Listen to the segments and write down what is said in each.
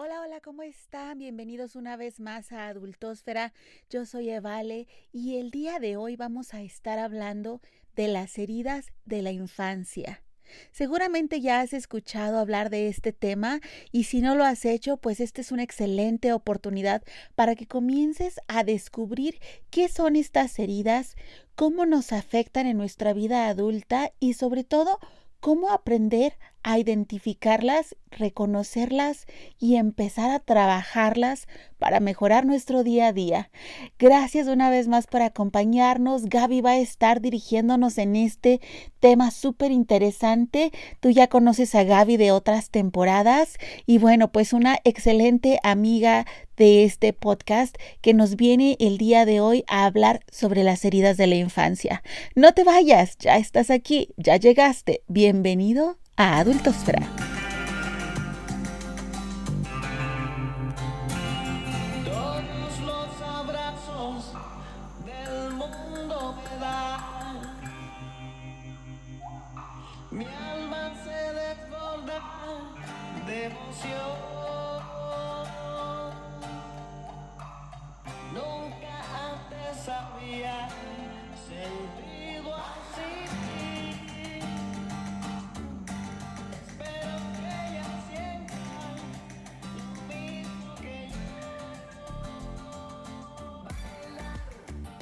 Hola, hola, ¿cómo están? Bienvenidos una vez más a Adultósfera. Yo soy Evale y el día de hoy vamos a estar hablando de las heridas de la infancia. Seguramente ya has escuchado hablar de este tema y si no lo has hecho, pues esta es una excelente oportunidad para que comiences a descubrir qué son estas heridas, cómo nos afectan en nuestra vida adulta y sobre todo cómo aprender a identificarlas, reconocerlas y empezar a trabajarlas para mejorar nuestro día a día. Gracias una vez más por acompañarnos. Gaby va a estar dirigiéndonos en este tema súper interesante. Tú ya conoces a Gaby de otras temporadas y bueno, pues una excelente amiga de este podcast que nos viene el día de hoy a hablar sobre las heridas de la infancia. No te vayas, ya estás aquí, ya llegaste. Bienvenido a Adultosfera. Todos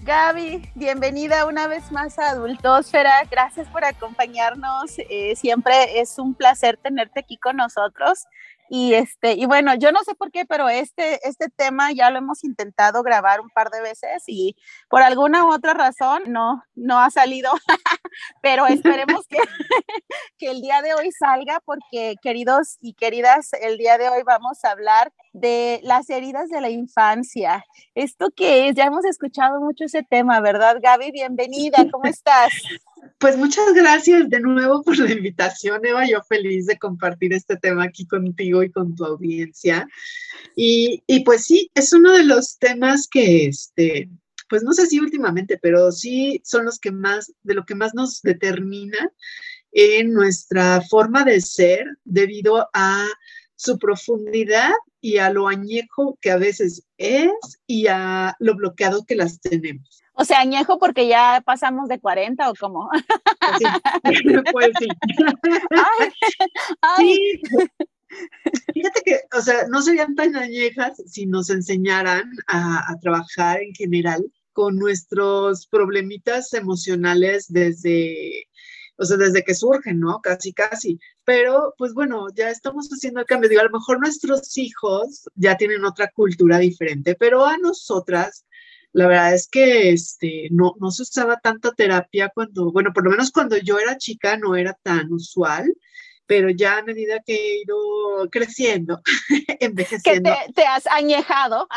Gaby, bienvenida una vez más a Adultosfera. Gracias por acompañarnos. Eh, siempre es un placer tenerte aquí con nosotros. Y este, y bueno, yo no sé por qué, pero este, este tema ya lo hemos intentado grabar un par de veces y por alguna u otra razón no, no ha salido. pero esperemos que, que el día de hoy salga porque queridos y queridas, el día de hoy vamos a hablar de las heridas de la infancia. ¿Esto qué es? Ya hemos escuchado mucho ese tema, ¿verdad, Gaby? Bienvenida, ¿cómo estás? Pues muchas gracias de nuevo por la invitación, Eva. Yo feliz de compartir este tema aquí contigo y con tu audiencia. Y, y pues sí, es uno de los temas que, este, pues no sé si últimamente, pero sí son los que más, de lo que más nos determina en nuestra forma de ser debido a su profundidad y a lo añejo que a veces es y a lo bloqueado que las tenemos. O sea, añejo porque ya pasamos de 40 o cómo. Pues sí, pues sí. Ay, ay. Sí. Fíjate que, o sea, no serían tan añejas si nos enseñaran a, a trabajar en general con nuestros problemitas emocionales desde, o sea, desde que surgen, ¿no? Casi, casi. Pero, pues bueno, ya estamos haciendo el cambio. Digo, a lo mejor nuestros hijos ya tienen otra cultura diferente, pero a nosotras, la verdad es que este, no, no se usaba tanta terapia cuando, bueno, por lo menos cuando yo era chica no era tan usual, pero ya a medida que he ido creciendo, Que envejeciendo, te, te has añejado.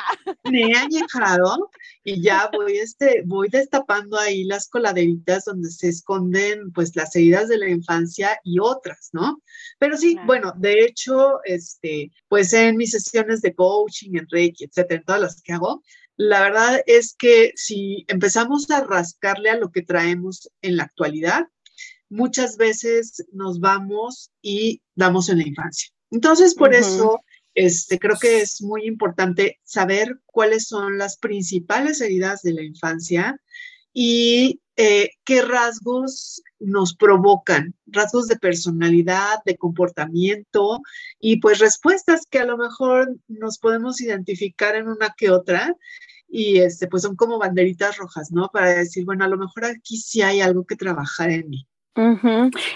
Me he añejado y ya voy, este, voy destapando ahí las coladeritas donde se esconden pues las heridas de la infancia y otras, ¿no? Pero sí, Claro. bueno, de hecho, este, pues en mis sesiones de coaching, en Reiki, etcétera, en todas las que hago, la verdad es que si empezamos a rascarle a lo que traemos en la actualidad, muchas veces nos vamos y damos en la infancia. Entonces, por Ujú. eso este, creo que es muy importante saber cuáles son las principales heridas de la infancia y eh, qué rasgos nos provocan, rasgos de personalidad, de comportamiento y pues respuestas que a lo mejor nos podemos identificar en una que otra y este, pues son como banderitas rojas, ¿no? Para decir, bueno, a lo mejor aquí sí hay algo que trabajar en mí.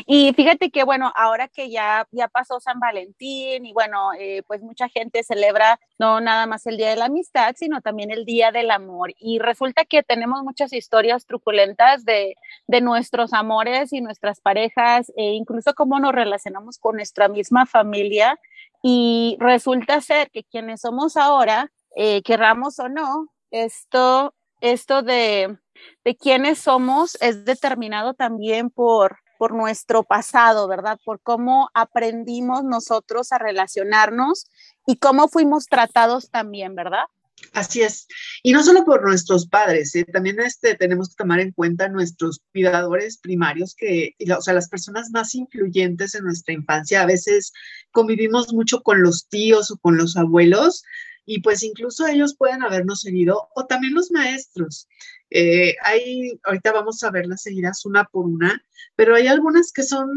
Y fíjate que, bueno, ahora que ya, ya pasó San Valentín y bueno, eh, pues mucha gente celebra no nada más el Día de la Amistad, sino también el Día del Amor. Y resulta que tenemos muchas historias truculentas de, de nuestros amores y nuestras parejas, e incluso cómo nos relacionamos con nuestra misma familia. Y resulta ser que quienes somos ahora, eh, querramos o no, esto, esto de de quiénes somos es determinado también por, por nuestro pasado, ¿verdad? Por cómo aprendimos nosotros a relacionarnos y cómo fuimos tratados también, ¿verdad? Así es. Y no solo por nuestros padres, ¿eh? también este, tenemos que tomar en cuenta nuestros cuidadores primarios, que, o sea, las personas más influyentes en nuestra infancia. A veces convivimos mucho con los tíos o con los abuelos y pues incluso ellos pueden habernos herido o también los maestros. Eh, hay, ahorita vamos a verlas seguidas una por una, pero hay algunas que son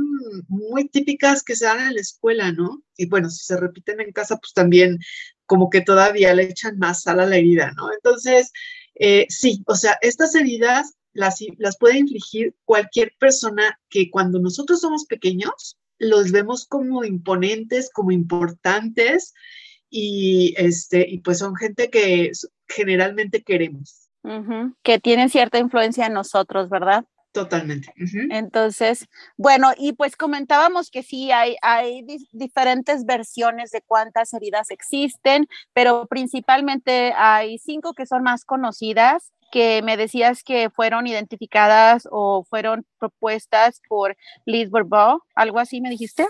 muy típicas que se dan en la escuela, ¿no? Y bueno, si se repiten en casa, pues también como que todavía le echan más sal a la herida, ¿no? Entonces, eh, sí, o sea, estas heridas las, las puede infligir cualquier persona que cuando nosotros somos pequeños, los vemos como imponentes, como importantes y, este, y pues son gente que generalmente queremos. Que tienen cierta influencia en nosotros, ¿verdad? Totalmente. Entonces, bueno, y pues comentábamos que sí, hay, hay diferentes versiones de cuántas heridas existen, pero principalmente hay cinco que son más conocidas, que me decías que fueron identificadas o fueron propuestas por Liz Bourbeau, algo así me dijiste.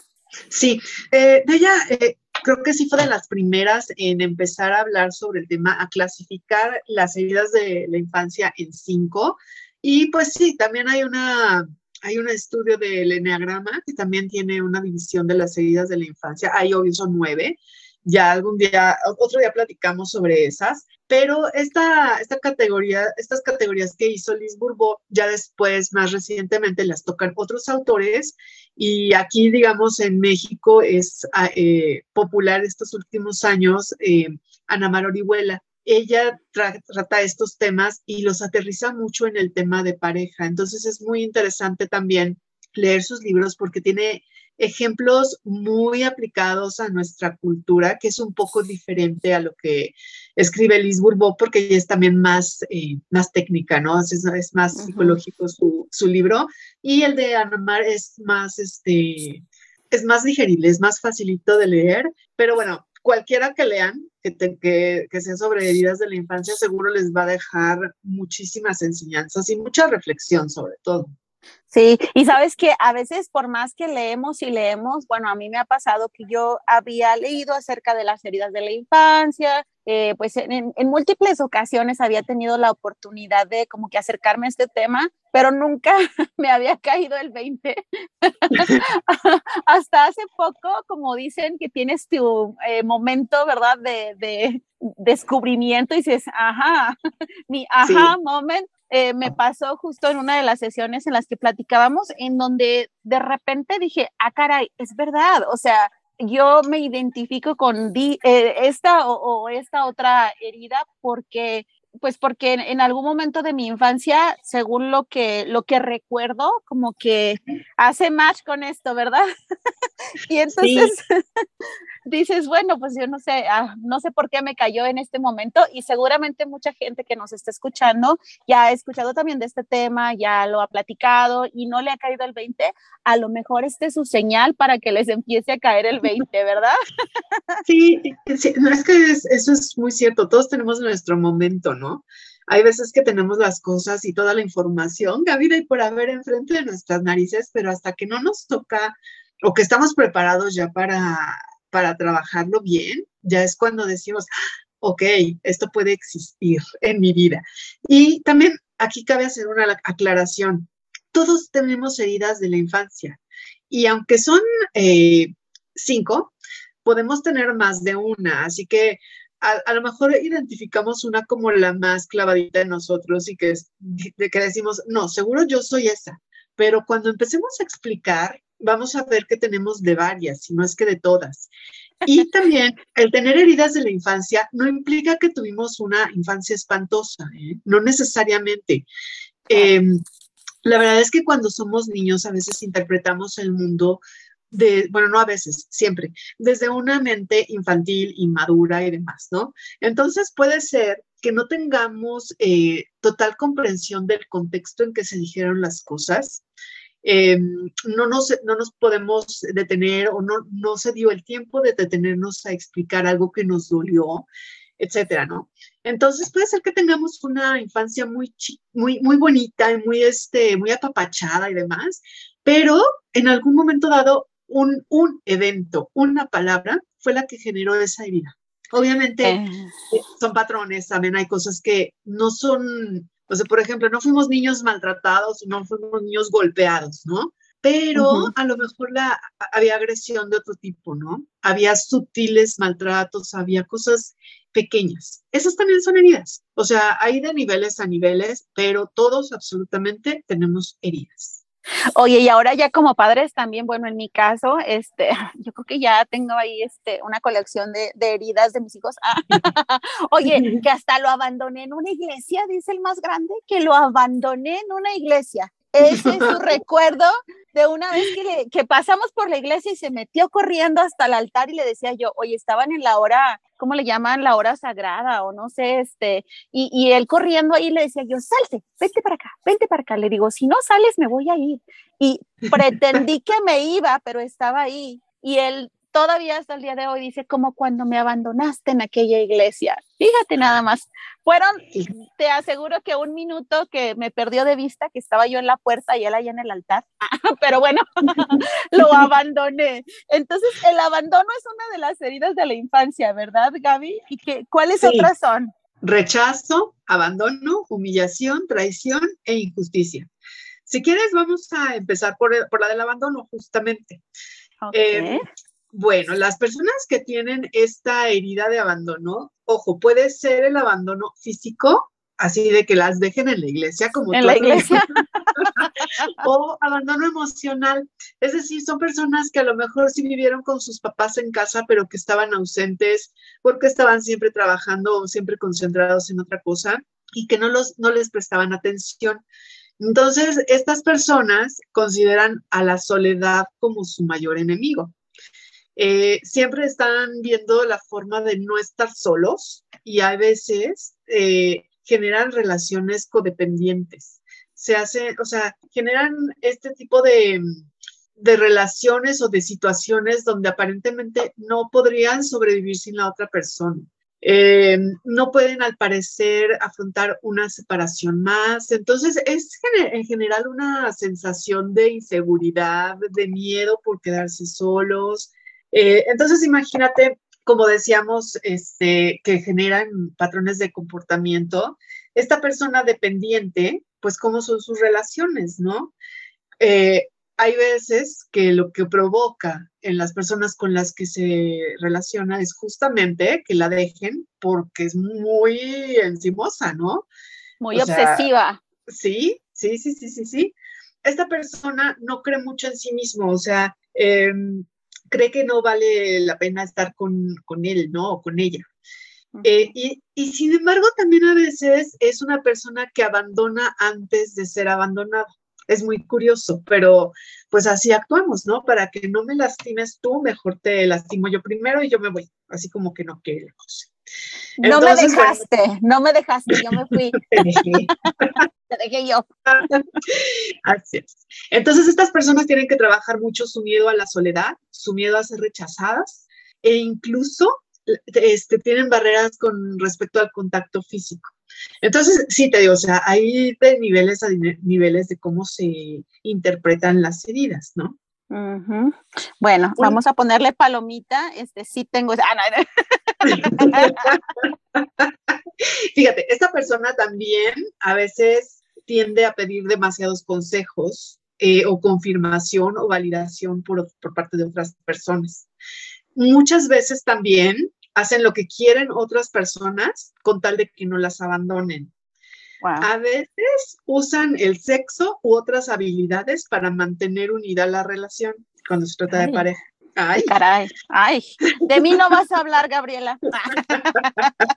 Sí, eh, ella eh, creo que sí fue de las primeras en empezar a hablar sobre el tema, a clasificar las heridas de la infancia en cinco. Y pues sí, también hay una, hay un estudio del Enneagrama que también tiene una división de las heridas de la infancia. Ahí obvio son nueve. Ya algún día, otro día platicamos sobre esas, pero esta, esta categoría, estas categorías que hizo Liz Bourbeau, ya después, más recientemente, las tocan otros autores y aquí, digamos, en México es ah, eh, popular estos últimos años eh, Ana Mar Orihuela ella trata estos temas y los aterriza mucho en el tema de pareja. Entonces es muy interesante también leer sus libros porque tiene ejemplos muy aplicados a nuestra cultura, que es un poco diferente a lo que escribe Liz Bourbeau, porque ella es también más, eh, más técnica, ¿no? Es, es más psicológico su, su, libro. Y el de Anamar es más, este, es más digerible, es más facilito de leer, pero bueno, cualquiera que lean, que, que, sea sobre heridas de la infancia, seguro les va a dejar muchísimas enseñanzas y mucha reflexión sobre todo. Sí, y sabes que a veces por más que leemos y leemos, bueno, a mí me ha pasado que yo había leído acerca de las heridas de la infancia, eh, pues en, múltiples ocasiones había tenido la oportunidad de como que acercarme a este tema, pero nunca me había caído el 20. Hasta hace poco, como dicen, que tienes tu eh, momento, ¿verdad? De, descubrimiento y dices, ajá, mi ajá moment. Eh, me pasó justo en una de las sesiones en las que platicábamos, en donde de repente dije, ah, caray, es verdad, o sea, yo me identifico con eh, esta o, esta otra herida porque pues porque en, algún momento de mi infancia, según lo que, lo que recuerdo, como que hace match con esto, ¿verdad? y entonces dices, bueno, pues yo no sé, ah, no sé por qué me cayó en este momento y seguramente mucha gente que nos está escuchando ya ha escuchado también de este tema, ya lo ha platicado y no le ha caído el 20, a lo mejor este es su señal para que les empiece a caer el 20, ¿verdad? sí, sí es que eso es muy cierto, todos tenemos nuestro momento, ¿no? Hay veces que tenemos las cosas y toda la información, Gabriela, y por haber enfrente de nuestras narices, pero hasta que no nos toca o que estamos preparados ya para para trabajarlo bien, ya es cuando decimos, ok, esto puede existir en mi vida. Y también aquí cabe hacer una aclaración. Todos tenemos heridas de la infancia y aunque son eh, cinco, podemos tener más de una. Así que a, lo mejor identificamos una como la más clavadita en nosotros y que, de que decimos, no, seguro yo soy esa. Pero cuando empecemos a explicar, vamos a ver que tenemos de varias, si no es que de todas. Y también el tener heridas de la infancia no implica que tuvimos una infancia espantosa, ¿eh? no necesariamente. Em, la verdad es que cuando somos niños a veces interpretamos el mundo de, bueno, no a veces, siempre, desde una mente infantil, inmadura y demás, ¿no? Entonces puede ser que no tengamos eh, total comprensión del contexto en que se dijeron las cosas eh, no, nos, no nos podemos detener o no, no se dio el tiempo de detenernos a explicar algo que nos dolió, etcétera, ¿no? Entonces puede ser que tengamos una infancia muy, muy, muy bonita y muy, este, muy apapachada y demás, pero en algún momento dado un, un evento, una palabra fue la que generó esa herida. Obviamente Eh, eh, son patrones, también hay cosas que no son, o sea, por ejemplo, no fuimos niños maltratados, no fuimos niños golpeados, ¿no? Pero a lo mejor la, había agresión de otro tipo, ¿no? Había sutiles maltratos, había cosas pequeñas. Esas también son heridas. O sea, hay de niveles a niveles, pero todos absolutamente tenemos heridas. Oye, y ahora ya como padres también, bueno, en mi caso, este, yo creo que ya tengo ahí este, una colección de, de heridas de mis hijos. Oye, que hasta lo abandoné en una iglesia, dice el más grande, que lo abandoné en una iglesia. Ese es su recuerdo de una vez que, pasamos por la iglesia y se metió corriendo hasta el altar y le decía yo, oye, estaban en la hora, ¿cómo le llaman? La hora sagrada o no sé, este, y, y él corriendo ahí le decía yo, salte, vente para acá, vente para acá. Le digo, si no sales, me voy a ir. Y pretendí que me iba, pero estaba ahí. Y él todavía hasta el día de hoy dice, como cuando me abandonaste en aquella iglesia. Fíjate nada más. Fueron, te aseguro que un minuto que me perdió de vista, que estaba yo en la puerta y él ahí en el altar. Pero bueno, lo abandoné. Entonces, el abandono es una de las heridas de la infancia, ¿verdad, Gaby? ¿Y que, cuáles Sí. otras son? Rechazo, abandono, humillación, traición e injusticia. Si quieres, vamos a empezar por, por la del abandono, justamente. Ok. Eh, Bueno, las personas que tienen esta herida de abandono, ojo, puede ser el abandono físico, así de que las dejen en la iglesia, como en tú la iglesia. o abandono emocional. Es decir, son personas que a lo mejor sí vivieron con sus papás en casa, pero que estaban ausentes porque estaban siempre trabajando o siempre concentrados en otra cosa y que no, los, no les prestaban atención. Entonces, estas personas consideran a la soledad como su mayor enemigo. Eh, siempre están viendo la forma de no estar solos y a veces eh, generan relaciones codependientes se hace, o sea, generan este tipo de, de relaciones o de situaciones donde aparentemente no podrían sobrevivir sin la otra persona. Eh, no pueden, al parecer, afrontar una separación más. Entonces, es gener- en general una sensación de inseguridad, de miedo por quedarse solos. Eh, entonces, imagínate, como decíamos, este, que generan patrones de comportamiento. Esta persona dependiente, pues cómo son sus relaciones, ¿no? Eh, hay veces que lo que provoca en las personas con las que se relaciona es justamente que la dejen porque es muy encimosa, ¿no? Muy o sea, obsesiva. Sí, sí, sí, sí, sí, sí. Esta persona no cree mucho en sí mismo, o sea, eh, cree que no vale la pena estar con, con él, ¿no? O con ella. Eh, y, y, sin embargo, también a veces es una persona que abandona antes de ser abandonada. Es muy curioso, pero pues así actuamos, ¿no? Para que no me lastimes tú, mejor te lastimo yo primero y yo me voy, así como que no quiere la cosa. No Entonces, me dejaste, no me dejaste, yo me fui, te dejé yo. Así es. Entonces, estas personas tienen que trabajar mucho su miedo a la soledad, su miedo a ser rechazadas e incluso este, tienen barreras con respecto al contacto físico. Entonces, sí te digo, o sea, hay de niveles a niveles de cómo se interpretan las heridas, ¿no? Uh -huh. Bueno, vamos a ponerle palomita. Este sí tengo. Ah, no. Fíjate, esta persona también a veces tiende a pedir demasiados consejos eh, o confirmación o validación por, por parte de otras personas. Muchas veces también hacen lo que quieren otras personas con tal de que no las abandonen. Wow. A veces usan el sexo u otras habilidades para mantener unida la relación cuando se trata Ay. de pareja. Ay, Caray, ay, de mí no vas a hablar, Gabriela.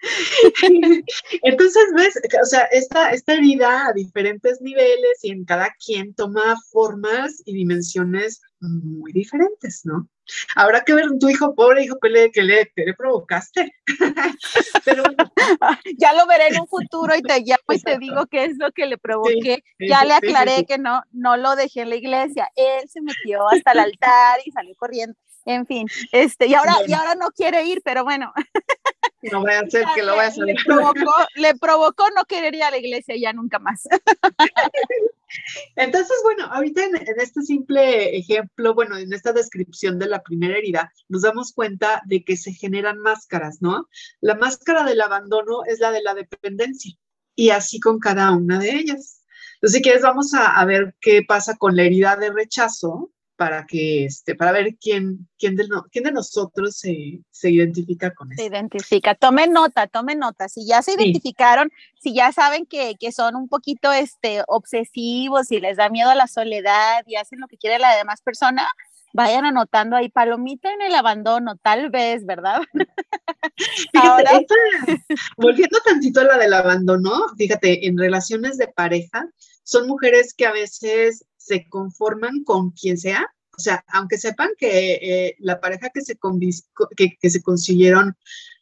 Entonces, ves, o sea, esta, esta herida a diferentes niveles y en cada quien toma formas y dimensiones muy diferentes, ¿no? Habrá que ver tu hijo, pobre hijo, que le, que le, que le provocaste. Pero bueno, ya lo veré en un futuro y te llamo y te digo qué es lo que le provoqué. ya le sí, sí, aclaré sí. que no, no lo dejé en la iglesia. Él se metió hasta el altar y salió corriendo. En fin, este, y ahora, y Bueno. ahora no quiere ir, pero bueno. No vaya a ser que lo vayas a le provocó, le provocó no querer ir a la iglesia ya nunca más. Entonces, bueno, ahorita en, en este simple ejemplo, bueno, en esta descripción de la primera herida, nos damos cuenta de que se generan máscaras, ¿no? La máscara del abandono es la de la dependencia y así con cada una de ellas. Entonces, si quieres, vamos a, a ver qué pasa con la herida de rechazo para que, este, para ver quién, quién, de, no- quién de nosotros se, se identifica con Se eso. identifica. Tomen nota, tomen nota. Si ya se Sí. identificaron, si ya saben que, que son un poquito este, obsesivos y les da miedo a la soledad y hacen lo que quiere la demás persona, vayan anotando ahí palomita en el abandono, tal vez, ¿verdad? Fíjate, Ahora- esta- volviendo tantito a la del abandono, fíjate, en relaciones de pareja, son mujeres que a veces se conforman con quien sea, o sea, aunque sepan que eh, la pareja que se, que, que se consiguieron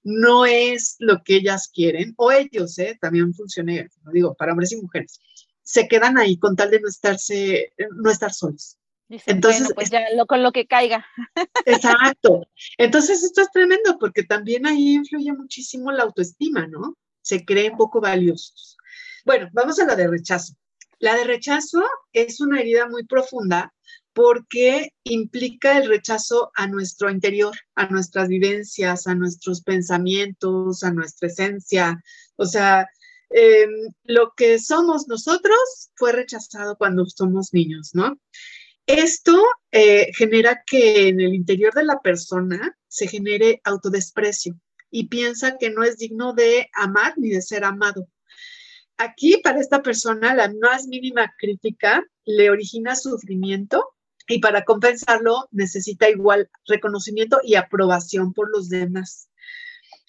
no es lo que ellas quieren, o ellos, eh, también funciona, digo, para hombres y mujeres, se quedan ahí con tal de no estarse, no estar solos. Dicen, Entonces, bueno, pues ya lo, con lo que caiga. Exacto. Entonces, esto es tremendo porque también ahí influye muchísimo la autoestima, ¿no? Se creen poco valiosos. Bueno, vamos a la de rechazo. La de rechazo es una herida muy profunda porque implica el rechazo a nuestro interior, a nuestras vivencias, a nuestros pensamientos, a nuestra esencia. O sea, em, lo que somos nosotros fue rechazado cuando somos niños, ¿no? Esto eh, genera que en el interior de la persona se genere autodesprecio y piensa que no es digno de amar ni de ser amado. Aquí para esta persona la más mínima crítica le origina sufrimiento y para compensarlo necesita igual reconocimiento y aprobación por los demás.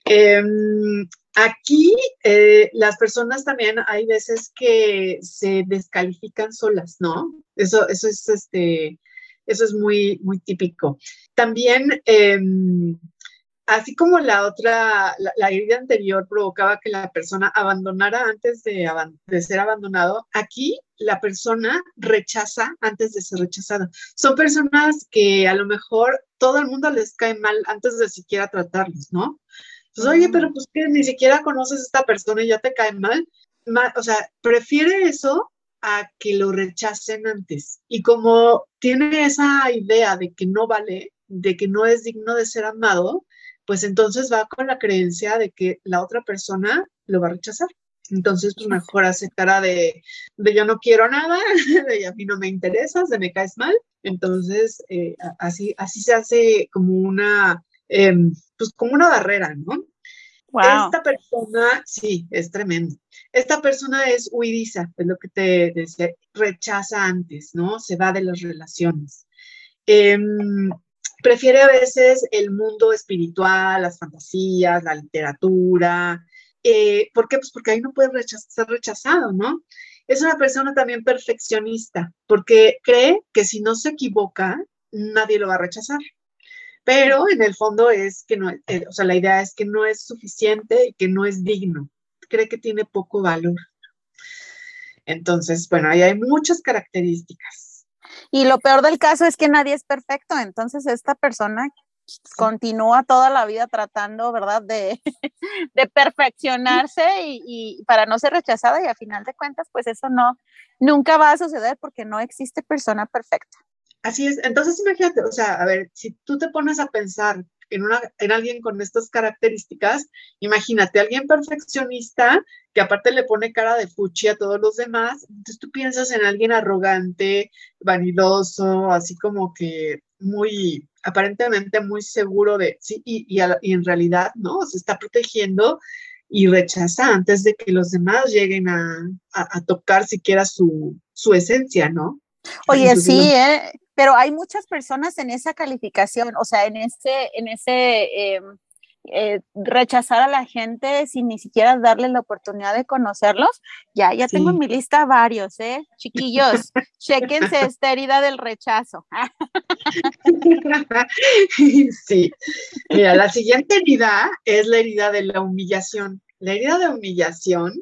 Em, aquí eh, las personas también hay veces que se descalifican solas, ¿no? Eso, eso es este, eso es muy, muy típico. También, em, así como la otra, la, la herida anterior provocaba que la persona abandonara antes de, de ser abandonado, aquí la persona rechaza antes de ser rechazada. Son personas que a lo mejor todo el mundo les cae mal antes de siquiera tratarlos, ¿no? Pues, oye, pero pues que ni siquiera conoces a esta persona y ya te cae mal. Ma- o sea, prefiere eso a que lo rechacen antes. Y como tiene esa idea de que no vale, de que no es digno de ser amado, pues entonces va con la creencia de que la otra persona lo va a rechazar. Entonces, pues mejor hace cara de, de yo no quiero nada, de a mí no me interesas, de me caes mal. Entonces, eh, así, así se hace como una, em, pues como una barrera, ¿no? Wow. Esta persona, sí, es tremendo. Esta persona es huidiza, es lo que te decía, rechaza antes, ¿no? Se va de las relaciones. Em, prefiere a veces el mundo espiritual, las fantasías, la literatura. Eh, ¿Por qué? Pues porque ahí no puede ser rechazado, ¿no? Es una persona también perfeccionista, porque cree que si no se equivoca, nadie lo va a rechazar pero en el fondo es que no, eh, o sea, la idea es que no es suficiente y que no es digno, cree que tiene poco valor. Entonces, bueno, ahí hay muchas características. Y lo peor del caso es que nadie es perfecto, entonces esta persona continúa toda la vida tratando, ¿verdad?, de, de perfeccionarse y, y para no ser rechazada y a final de cuentas, pues eso no, nunca va a suceder porque no existe persona perfecta. Así es, entonces imagínate, o sea, a ver, si tú te pones a pensar en, una, en alguien con estas características, imagínate, alguien perfeccionista que aparte le pone cara de fuchi a todos los demás, entonces tú piensas en alguien arrogante, vanidoso, así como que muy, aparentemente muy seguro de, sí, y, y, a- y en realidad, ¿no? Se está protegiendo y rechaza antes de que los demás lleguen a, a- a tocar siquiera su, su esencia, ¿no? Oye, Entonces, sí, ¿eh? Pero hay muchas personas en esa calificación, o sea, en ese, en ese eh, eh, rechazar a la gente sin ni siquiera darle la oportunidad de conocerlos. Ya, ya tengo en mi lista varios, ¿eh? Chiquillos, chequense esta herida del rechazo. Sí, mira, la siguiente herida es la herida de la humillación. La herida de humillación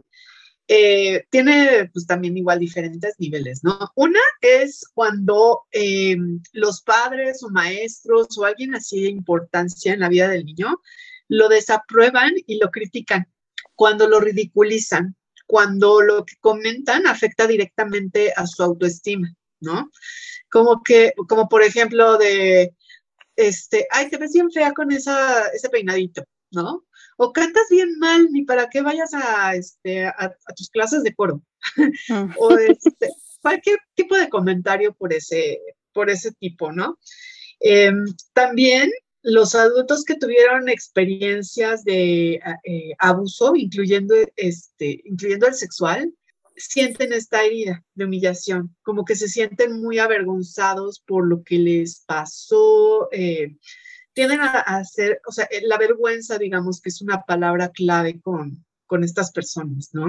eh, tiene pues también igual diferentes niveles, ¿no? Una es cuando eh, los padres o maestros o alguien así de importancia en la vida del niño lo desaprueban y lo critican, cuando lo ridiculizan, cuando lo que comentan afecta directamente a su autoestima, ¿no? Como que, como por ejemplo de, este, ay, te ves bien fea con esa, ese peinadito, ¿no? O cantas bien mal, ni para qué vayas a, este, a, tus clases de coro. o este, cualquier tipo de comentario por ese, por ese tipo, ¿no? Em, también los adultos que tuvieron experiencias de eh, abuso, incluyendo, este, incluyendo el sexual, sienten esta herida de humillación, como que se sienten muy avergonzados por lo que les pasó. Eh, tienden a, hacer, o sea, la vergüenza, digamos, que es una palabra clave con, con estas personas, ¿no?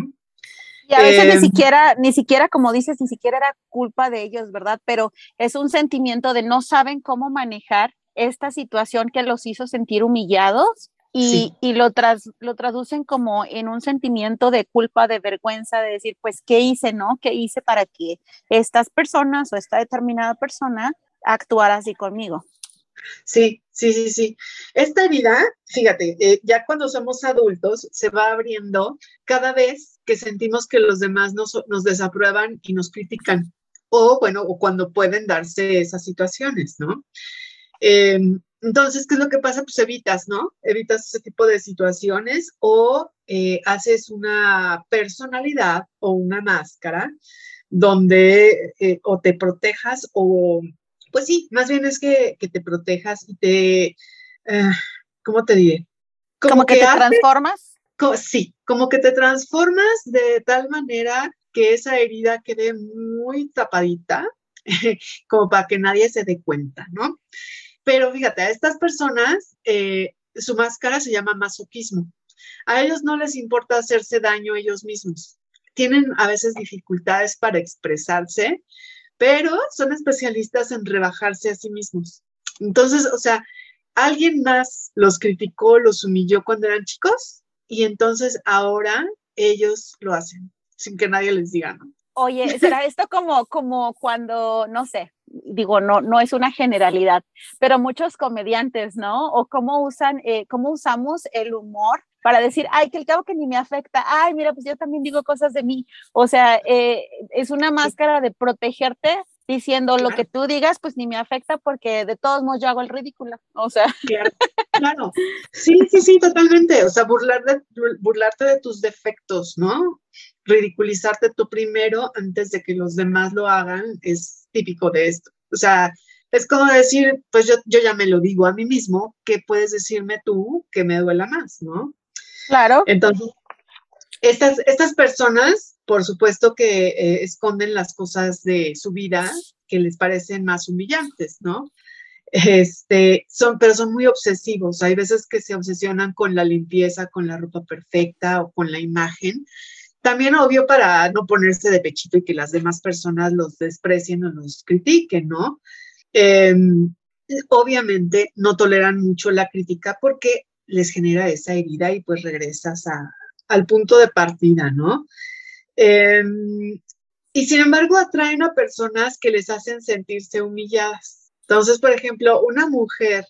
Y a veces ni Em, siquiera, ni siquiera, como dices, ni siquiera era culpa de ellos, ¿verdad? Pero es un sentimiento de no saben cómo manejar esta situación que los hizo sentir humillados y, Sí. y lo, tras, lo traducen como en un sentimiento de culpa, de vergüenza, de decir, pues, ¿qué hice, no? ¿Qué hice para que estas personas o esta determinada persona actuara así conmigo? Sí, sí, sí, sí. Esta herida, fíjate, eh, ya cuando somos adultos se va abriendo cada vez que sentimos que los demás nos, desaprueban y nos critican. O bueno, o cuando pueden darse esas situaciones, ¿no? Eh, entonces, ¿qué es lo que pasa? Pues evitas, ¿no? Evitas ese tipo de situaciones o eh, haces una personalidad o una máscara donde eh, o te protejas o, pues sí, más bien es que, que te protejas y te, eh, ¿cómo te diré? Como, que, te transformas. co- sí, como que te transformas de tal manera que esa herida quede muy tapadita, como para que nadie se dé cuenta, ¿no? Pero fíjate, a estas personas, eh, su máscara se llama masoquismo. A ellos no les importa hacerse daño ellos mismos. Tienen a veces dificultades para expresarse, pero son especialistas en rebajarse a sí mismos. Entonces, o sea, alguien más los criticó, los humilló cuando eran chicos y entonces ahora ellos lo hacen sin que nadie les diga, ¿no? Oye, ¿será esto como, como cuando, no sé, digo, no, no es una generalidad, pero muchos comediantes, ¿no? O cómo usan, eh, cómo usamos el humor para decir, ay, que el cabo que ni me afecta, ay, mira, pues yo también digo cosas de mí. O sea, eh, es una máscara de protegerte diciendo lo que tú digas, pues ni me afecta porque de todos modos yo hago el ridículo. O sea, Claro, claro. Sí, sí, sí, totalmente. O sea, burlar de, burlarte de tus defectos, ¿no? Ridiculizarte tú primero antes de que los demás lo hagan es típico de esto. O sea, es como decir, pues yo, yo ya me lo digo a mí mismo, ¿qué puedes decirme tú que me duela más, ¿no? Claro. Entonces, estas, estas personas, por supuesto que eh, esconden las cosas de su vida que les parecen más humillantes, ¿no? Este, son, pero son muy obsesivos. Hay veces que se obsesionan con la limpieza, con la ropa perfecta o con la imagen. También obvio para no ponerse de pechito y que las demás personas los desprecien o los critiquen, ¿no? Em, obviamente no toleran mucho la crítica porque les genera esa herida y pues regresas a, al punto de partida, ¿no? Em, y sin embargo atraen a personas que les hacen sentirse humilladas. Entonces, por ejemplo, una mujer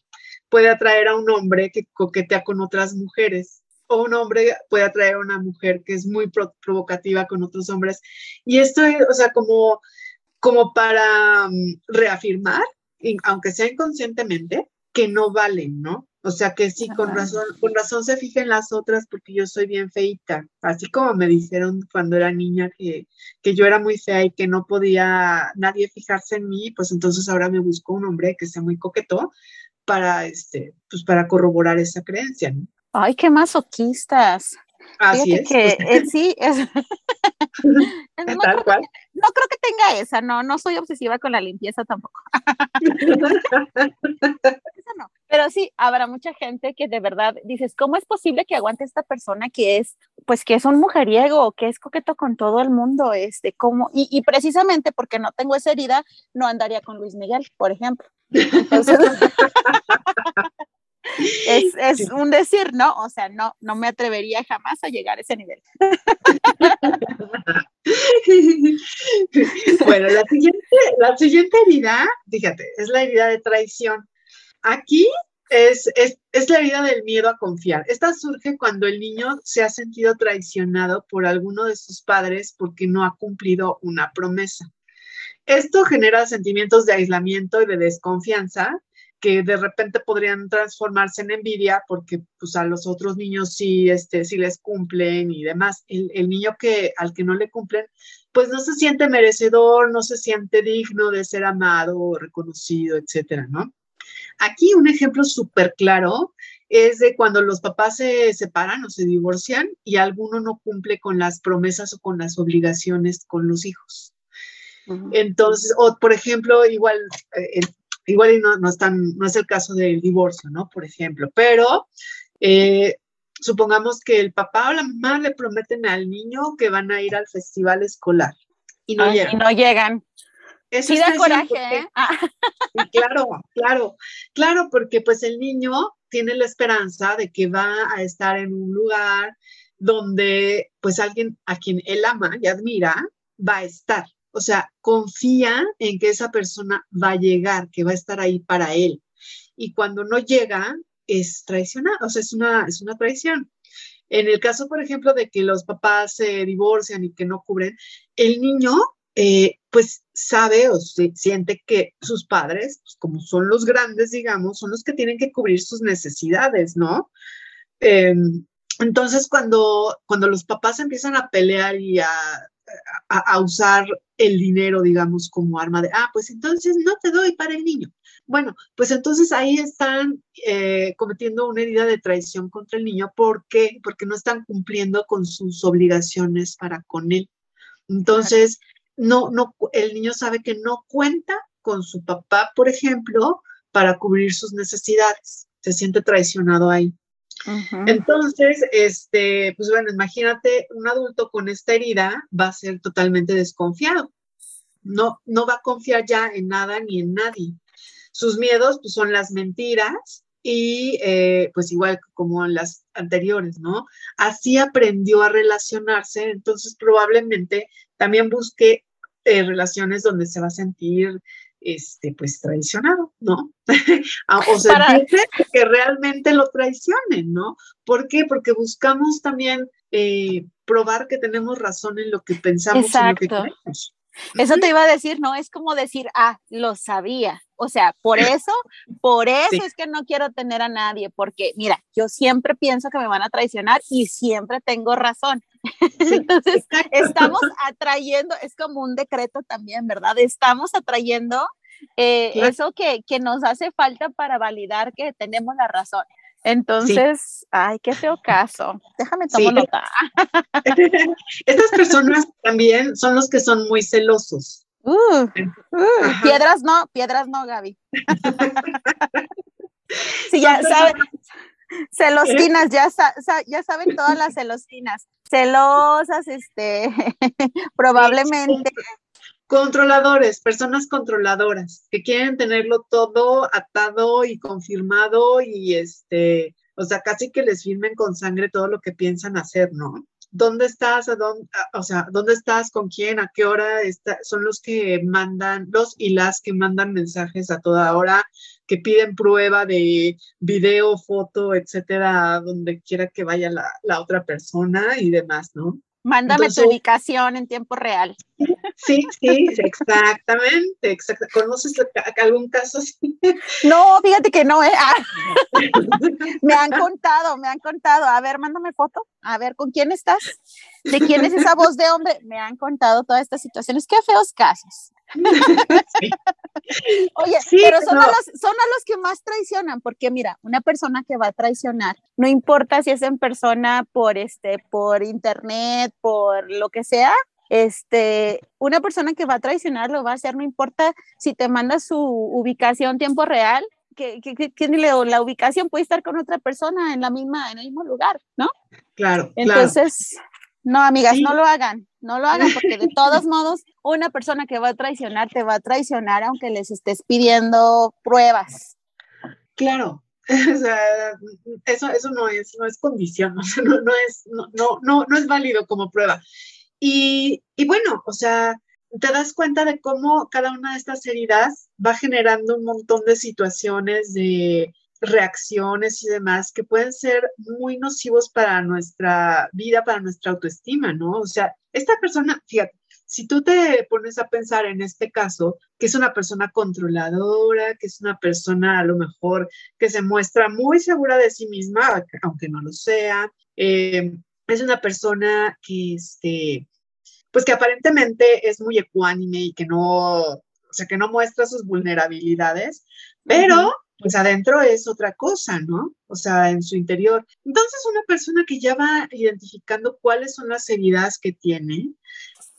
puede atraer a un hombre que coquetea con otras mujeres o un hombre puede atraer a una mujer que es muy pro- provocativa con otros hombres. Y esto es, o sea, como, como para um, reafirmar, aunque sea inconscientemente, que no valen, ¿no? O sea, que sí, con Ajá. razón, con razón se fijen las otras porque yo soy bien feita. Así como me dijeron cuando era niña que, que yo era muy fea y que no podía nadie fijarse en mí, pues entonces ahora me busco un hombre que sea muy coqueto para, este, pues para corroborar esa creencia, ¿no? Ay, qué masoquistas. Así es. que eh, sí, es, no, tal creo, cual. no creo que tenga esa, no, no soy obsesiva con la limpieza tampoco. Esa no. Pero sí, habrá mucha gente que de verdad dices, ¿cómo es posible que aguante esta persona que es, pues que es un mujeriego, que es coqueto con todo el mundo? Este, ¿cómo? Y, y precisamente porque no tengo esa herida, no andaría con Luis Miguel, por ejemplo. Entonces, es, es Sí. un decir, ¿no? O sea, no, no me atrevería jamás a llegar a ese nivel. bueno, la siguiente, la siguiente herida, fíjate, es la herida de traición. Aquí Es, es, es, la herida del miedo a confiar. Esta surge cuando el niño se ha sentido traicionado por alguno de sus padres porque no ha cumplido una promesa. Esto genera sentimientos de aislamiento y de desconfianza que de repente podrían transformarse en envidia porque pues a los otros niños sí, este, sí les cumplen y demás. El, el niño que, al que no le cumplen, pues no se siente merecedor, no se siente digno de ser amado o reconocido, etcétera, ¿no? Aquí un ejemplo súper claro es de cuando los papás se separan o se divorcian y alguno no cumple con las promesas o con las obligaciones con los hijos. Entonces, o por ejemplo, igual, eh, igual no, no, es no es el caso del divorcio, ¿no? Por ejemplo, pero eh, supongamos que el papá o la mamá le prometen al niño que van a ir al festival escolar y no llegan. Y no llegan. Eso sí da coraje, ¿eh? Ah. Sí, claro, claro, claro, porque pues el niño tiene la esperanza de que va a estar en un lugar donde pues alguien a quien él ama y admira va a estar. O sea, confía en que esa persona va a llegar, que va a estar ahí para él. Y cuando no llega, es traicionado, o sea, es una, es una traición. En el caso, por ejemplo, de que los papás se divorcian y que no cubren, el niño, eh, pues sabe o siente que sus padres, pues, como son los grandes, digamos, son los que tienen que cubrir sus necesidades, ¿no? Eh, entonces, cuando, cuando los papás empiezan a pelear y a, a, usar el dinero, digamos, como arma de, ah, pues entonces no te doy para el niño. Bueno, pues entonces ahí están eh, cometiendo una herida de traición contra el niño. ¿Por qué? Porque no están cumpliendo con sus obligaciones para con él. Entonces, no, no, el niño sabe que no cuenta con su papá, por ejemplo, para cubrir sus necesidades. Se siente traicionado ahí. Entonces, este, pues bueno, imagínate, un adulto con esta herida va a ser totalmente desconfiado. No, no va a confiar ya en nada ni en nadie. Sus miedos pues, son las mentiras y eh, pues igual como en las anteriores, ¿no? Así aprendió a relacionarse, entonces probablemente también busque eh, relaciones donde se va a sentir este, pues traicionado, ¿no? o sea, que realmente lo traicionen, ¿no? ¿Por qué? Porque buscamos también eh, probar que tenemos razón en lo que pensamos y en lo que creemos. Eso te iba a decir, ¿no? Es como decir, ah, lo sabía. O sea, por eso, por eso sí. es que no quiero tener a nadie, porque mira, yo siempre pienso que me van a traicionar y siempre tengo razón. Sí, Entonces, exacto. estamos atrayendo, es como un decreto también, ¿verdad? Estamos atrayendo eh, claro. eso que, que nos hace falta para validar que tenemos la razón. Entonces, sí. ay, qué feo caso. Déjame tomar nota. Estas personas también son los que son muy celosos. Uh, uh, piedras no, piedras no, Gaby. sí, ya saben, celostinas, ya, ya saben todas las celostinas. Celosas, este, probablemente. Controladores, personas controladoras que quieren tenerlo todo atado y confirmado y este, o sea, casi que les firmen con sangre todo lo que piensan hacer, ¿no? ¿Dónde estás? ¿A dónde, o sea, ¿dónde estás? ¿Con quién? ¿A qué hora? Está? Son los que mandan, los y las que mandan mensajes a toda hora, que piden prueba de video, foto, etcétera, donde quiera que vaya la, la otra persona y demás, ¿no? Mándame Entonces, tu ubicación en tiempo real. Sí, sí, exactamente. Exact ¿Conoces algún caso así? No, fíjate que no, ¿eh? Ah. me han contado, me han contado. A ver, mándame foto. A ver, ¿con quién estás? ¿De quién es esa voz de hombre? Me han contado todas estas situaciones. Qué feos casos. Sí. Oye, sí, pero son, no. a los, son a los que más traicionan, porque mira, una persona que va a traicionar, no importa si es en persona, por este, por internet, por lo que sea, este, una persona que va a traicionar lo va a hacer, no importa si te manda su ubicación tiempo real, que, que, que, la ubicación puede estar con otra persona en la misma, en el mismo lugar, ¿no? Claro. Entonces, claro. No, amigas, sí. no lo hagan, no lo hagan, porque de todos modos, una persona que va a traicionar te va a traicionar aunque les estés pidiendo pruebas. Claro, o sea, eso, eso no es, no es condición, no, no, es, no, no, no es válido como prueba. Y, y, bueno, o sea, te das cuenta de cómo cada una de estas heridas va generando un montón de situaciones de, reacciones y demás que pueden ser muy nocivos para nuestra vida, para nuestra autoestima, ¿no? O sea, esta persona, fíjate, si tú te pones a pensar en este caso, que es una persona controladora, que es una persona a lo mejor que se muestra muy segura de sí misma, aunque no lo sea, eh, es una persona que, este, pues que aparentemente es muy ecuánime y que no, o sea, que no muestra sus vulnerabilidades, pero pues adentro es otra cosa, ¿no? O sea, en su interior. Entonces, una persona que ya va identificando cuáles son las heridas que tiene,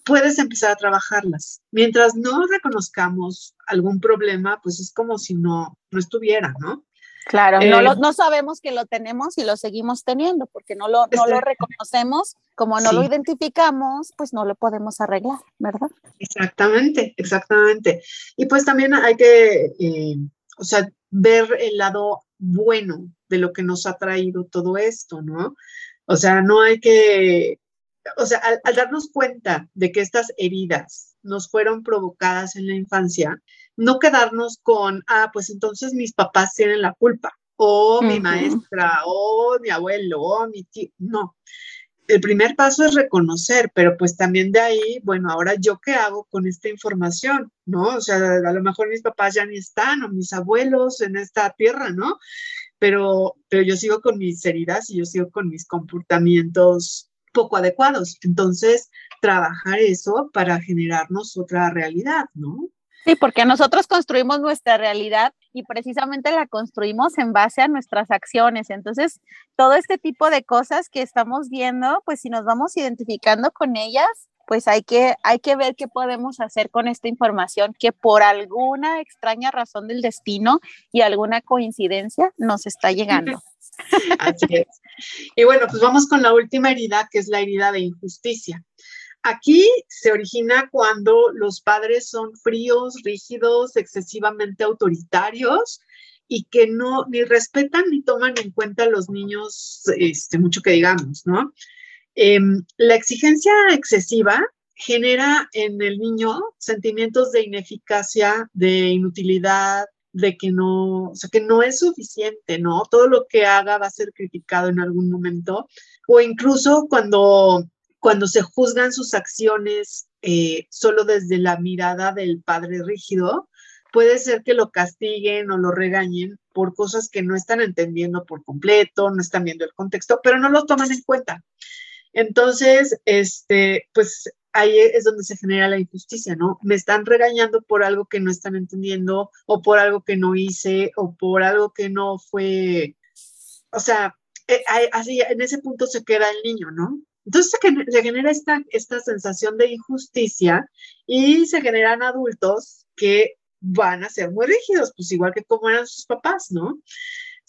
puedes empezar a trabajarlas. Mientras no reconozcamos algún problema, pues es como si no, no estuviera, ¿no? Claro, no, Eh, lo- no sabemos que lo tenemos y lo seguimos teniendo porque no lo, no lo reconocemos, como no lo identificamos, pues no lo podemos arreglar, ¿verdad? Exactamente, exactamente. Y pues también hay que, eh, o sea, ver el lado bueno de lo que nos ha traído todo esto, ¿no? O sea, no hay que, o sea, al, al darnos cuenta de que estas heridas nos fueron provocadas en la infancia, no quedarnos con, ah, pues entonces mis papás tienen la culpa, o mi maestra, o mi abuelo, o mi tío, no el primer paso es reconocer, pero pues también de ahí, bueno, ahora yo qué hago con esta información, ¿no? O sea, a lo mejor mis papás ya ni están o mis abuelos en esta tierra, ¿no? Pero, pero yo sigo con mis heridas y yo sigo con mis comportamientos poco adecuados. Entonces, trabajar eso para generarnos otra realidad, ¿no? Sí, porque nosotros construimos nuestra realidad y precisamente la construimos en base a nuestras acciones. Entonces, todo este tipo de cosas que estamos viendo, pues si nos vamos identificando con ellas, pues hay que, hay que ver qué podemos hacer con esta información que por alguna extraña razón del destino y alguna coincidencia nos está llegando. Así es. Y bueno, pues vamos con la última herida, que es la herida de injusticia. Aquí se origina cuando los padres son fríos, rígidos, excesivamente autoritarios y que no ni respetan ni toman en cuenta a los niños, este, mucho que digamos, ¿no? Em, la exigencia excesiva genera en el niño sentimientos de ineficacia, de inutilidad, de que no, o sea, que no es suficiente, ¿no? Todo lo que haga va a ser criticado en algún momento, o incluso cuando, cuando se juzgan sus acciones eh, solo desde la mirada del padre rígido, puede ser que lo castiguen o lo regañen por cosas que no están entendiendo por completo, no están viendo el contexto, pero no lo toman en cuenta. Entonces, este, pues ahí es donde se genera la injusticia, ¿no? Me están regañando por algo que no están entendiendo o por algo que no hice o por algo que no fue, o sea, eh, así en ese punto se queda el niño, ¿no? Entonces se, gener- se genera esta, esta sensación de injusticia y se generan adultos que van a ser muy rígidos, pues igual que como eran sus papás, ¿no?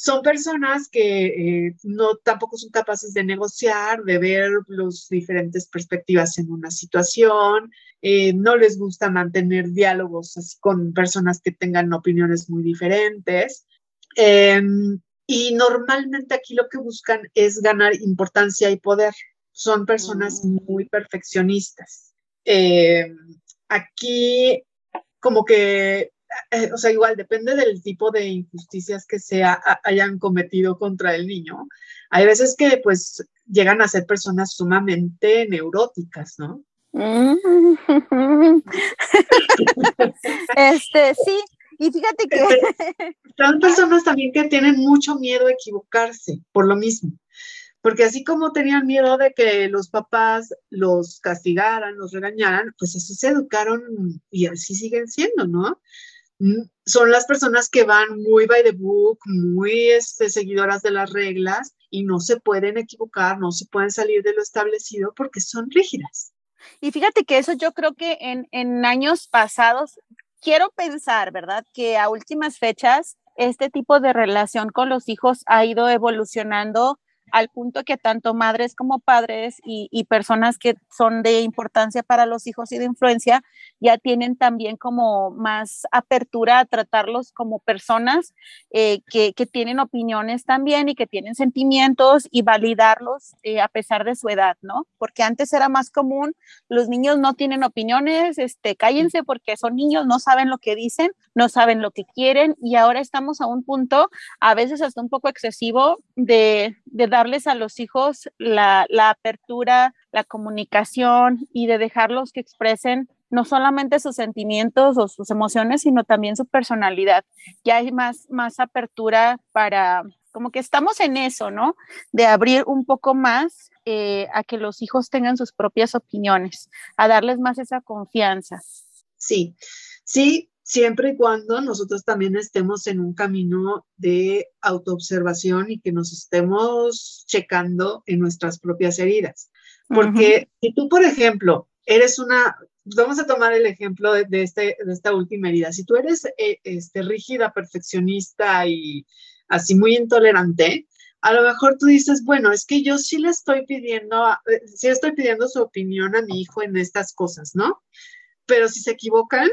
son personas que eh, no tampoco son capaces de negociar, de ver las diferentes perspectivas en una situación, eh, no les gusta mantener diálogos con personas que tengan opiniones muy diferentes. Eh, y normalmente aquí lo que buscan es ganar importancia y poder. Son personas muy perfeccionistas. Eh, aquí como que eh, o sea, igual depende del tipo de injusticias que se ha- hayan cometido contra el niño. Hay veces que pues llegan a ser personas sumamente neuróticas, ¿no? Este, sí, y fíjate que Son personas también que tienen mucho miedo a equivocarse por lo mismo. Porque así como tenían miedo de que los papás los castigaran, los regañaran, pues así se educaron y así siguen siendo, ¿no? Mm, Son las personas que van muy by the book, muy este, seguidoras de las reglas y no se pueden equivocar, no se pueden salir de lo establecido porque son rígidas. Y fíjate que eso yo creo que en, en años pasados, quiero pensar, ¿verdad? Que a últimas fechas este tipo de relación con los hijos ha ido evolucionando al punto que tanto madres como padres y, y, personas que son de importancia para los hijos y de influencia ya tienen también como más apertura a tratarlos como personas eh, que, que, tienen opiniones también y que tienen sentimientos y validarlos eh, a pesar de su edad, ¿no? Porque antes era más común, los niños no tienen opiniones, este, cállense porque son niños, no saben lo que dicen, no saben lo que quieren y ahora estamos a un punto, a veces hasta un poco excesivo, de, de darles a los hijos la, apertura, la comunicación y de dejarlos que expresen no solamente sus sentimientos o sus emociones, sino también su personalidad. Ya hay más, más apertura para, como que estamos en eso, ¿no? De abrir un poco más eh, a que los hijos tengan sus propias opiniones, a darles más esa confianza. Sí, sí, siempre y cuando nosotros también estemos en un camino de autoobservación y que nos estemos checando en nuestras propias heridas. Porque uh -huh. si tú, por ejemplo, eres una, vamos a tomar el ejemplo de, de, este, de esta última herida, si tú eres eh, este, rígida, perfeccionista y así muy intolerante, a lo mejor tú dices, bueno, es que yo sí le estoy pidiendo, sí estoy pidiendo su opinión a mi hijo en estas cosas, ¿no? Pero si se equivocan,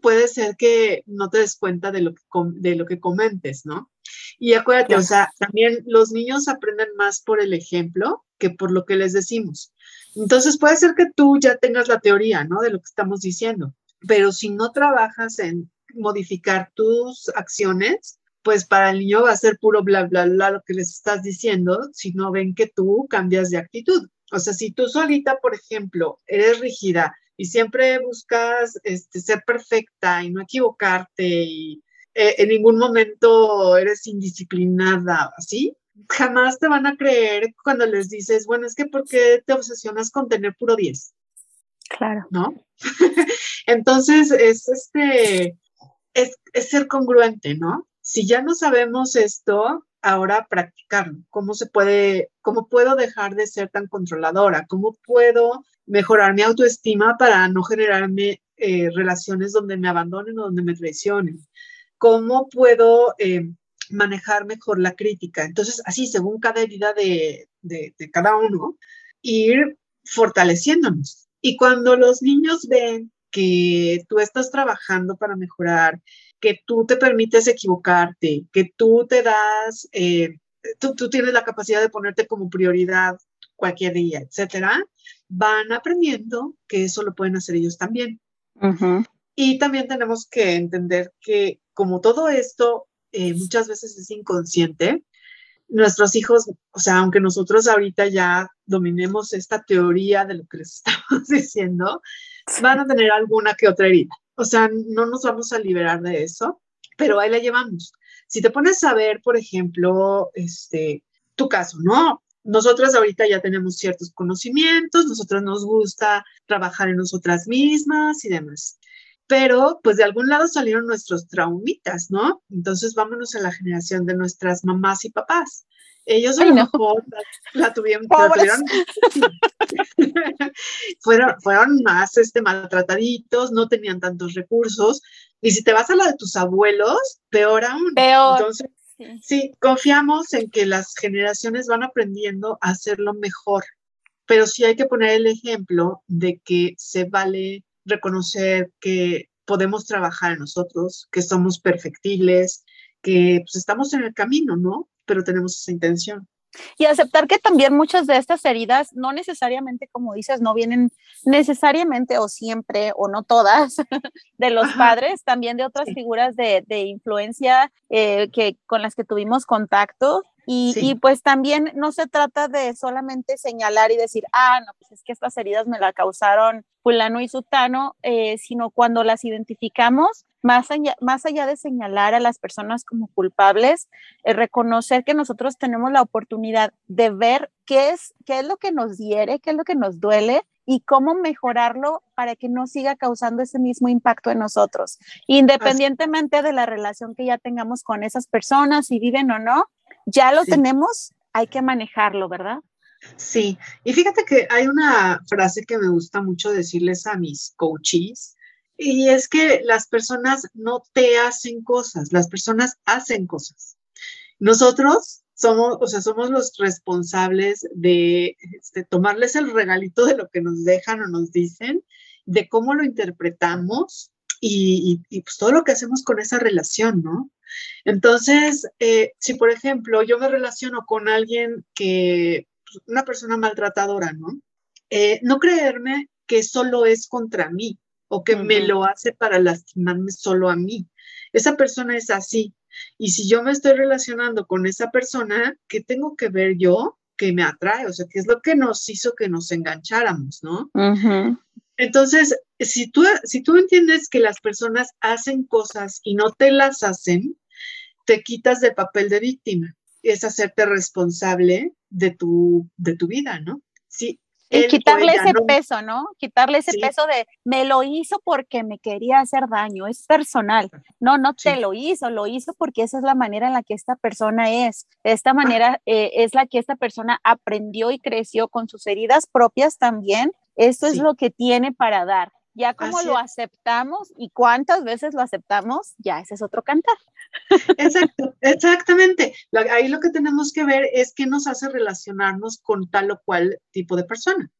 puede ser que no te des cuenta de lo que, de lo que comentes, ¿no? Y acuérdate, claro. o sea, también los niños aprenden más por el ejemplo que por lo que les decimos. Entonces puede ser que tú ya tengas la teoría, ¿no? De lo que estamos diciendo, pero si no trabajas en modificar tus acciones, pues para el niño va a ser puro bla, bla, bla lo que les estás diciendo si no ven que tú cambias de actitud. O sea, si tú solita, por ejemplo, eres rígida y siempre buscas este, ser perfecta y no equivocarte y eh, en ningún momento eres indisciplinada, ¿así? Jamás te van a creer cuando les dices, bueno, es que ¿por qué te obsesionas con tener puro 10? Claro. ¿No? Entonces, es, este, es, es ser congruente, ¿no? Si ya no sabemos esto, ahora practicarlo. ¿Cómo se puede, cómo puedo dejar de ser tan controladora? ¿Cómo puedo mejorar mi autoestima para no generarme eh, relaciones donde me abandonen o donde me traicionen? ¿Cómo puedo eh, manejar mejor la crítica? Entonces, así, según cada herida de, de, de cada uno, ir fortaleciéndonos. Y cuando los niños ven que tú estás trabajando para mejorar, que tú te permites equivocarte, que tú te das, eh, tú, tú, tienes la capacidad de ponerte como prioridad cualquier día, etcétera, van aprendiendo que eso lo pueden hacer ellos también. Uh -huh. Y también tenemos que entender que como todo esto eh, muchas veces es inconsciente, nuestros hijos, o sea, aunque nosotros ahorita ya dominemos esta teoría de lo que les estamos diciendo, van a tener alguna que otra herida. O sea, no nos vamos a liberar de eso, pero ahí la llevamos. Si te pones a ver, por ejemplo, este, tu caso, ¿no? Nosotras ahorita ya tenemos ciertos conocimientos, nosotros nos gusta trabajar en nosotras mismas y demás. Pero, pues de algún lado salieron nuestros traumitas, ¿no? Entonces, vámonos a la generación de nuestras mamás y papás. Ellos Ay, no. la, la tuvieron, la tuvieron fueron, fueron más este, maltrataditos, no tenían tantos recursos. Y si te vas a la de tus abuelos, peor aún. Peor. Entonces, sí. sí, confiamos en que las generaciones van aprendiendo a hacerlo mejor. Pero sí hay que poner el ejemplo de que se vale reconocer que podemos trabajar en nosotros, que somos perfectibles, que pues, estamos en el camino, ¿no? Pero tenemos esa intención. Y aceptar que también muchas de estas heridas, no necesariamente, como dices, no vienen necesariamente o siempre o no todas de los Ajá. padres, también de otras sí. figuras de, de influencia eh, que, con las que tuvimos contacto. Y, sí. y, pues también no se trata de solamente señalar y decir, ah, no, pues es que estas heridas me la causaron fulano y sutano, eh, sino cuando las identificamos, más allá, más allá, de señalar a las personas como culpables, eh, reconocer que nosotros tenemos la oportunidad de ver qué es, qué es lo que nos hiere, qué es lo que nos duele y cómo mejorarlo para que no siga causando ese mismo impacto en nosotros, independientemente de la relación que ya tengamos con esas personas, si viven o no, ya lo sí. tenemos, hay que manejarlo, ¿verdad? Sí, y fíjate que hay una frase que me gusta mucho decirles a mis coaches, y es que las personas no te hacen cosas, las personas hacen cosas. Nosotros somos, o sea, somos los responsables de este, tomarles el regalito de lo que nos dejan o nos dicen, de cómo lo interpretamos y, y, pues todo lo que hacemos con esa relación, ¿no? Entonces, eh, si por ejemplo yo me relaciono con alguien que, pues, una persona maltratadora, ¿no? Eh, no creerme que solo es contra mí o que me lo hace para lastimarme solo a mí. Esa persona es así. Y si yo me estoy relacionando con esa persona, ¿qué tengo que ver yo que me atrae? O sea, ¿qué es lo que nos hizo que nos engancháramos, no? Entonces, si tú, si tú entiendes que las personas hacen cosas y no te las hacen, te quitas del papel de víctima. Es hacerte responsable de tu, de tu vida, ¿no? Sí, y quitarle ese peso, ¿no? Quitarle ese peso de me lo hizo porque me quería hacer daño, es personal. No, no te lo hizo, lo hizo porque esa es la manera en la que esta persona es. Esta manera eh, es la que esta persona aprendió y creció con sus heridas propias también. Esto es lo que tiene para dar. Ya como lo aceptamos y cuántas veces lo aceptamos, ya ese es otro cantar. Exacto, exactamente. Ahí lo que tenemos que ver es qué nos hace relacionarnos con tal o cual tipo de persona.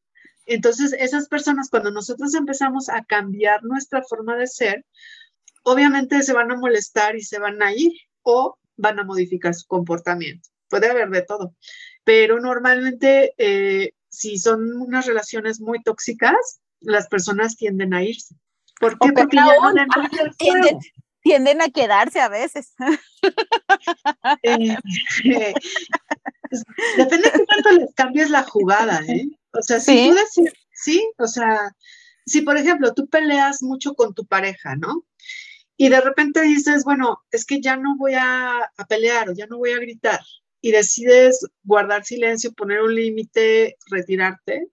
Entonces, esas personas, cuando nosotros empezamos a cambiar nuestra forma de ser, obviamente se van a molestar y se van a ir o van a modificar su comportamiento. Puede haber de todo, pero normalmente eh, si son unas relaciones muy tóxicas, las personas tienden a irse. ¿Por qué? Porque ya no tienden, tienden, a quedarse a veces. Eh, pues, depende de cuánto les cambies la jugada, ¿eh? O sea, si tú decís, sí, o sea, si por ejemplo tú peleas mucho con tu pareja, ¿no? Y de repente dices, bueno, es que ya no voy a, a pelear o ya no voy a gritar, y decides guardar silencio, poner un límite, retirarte,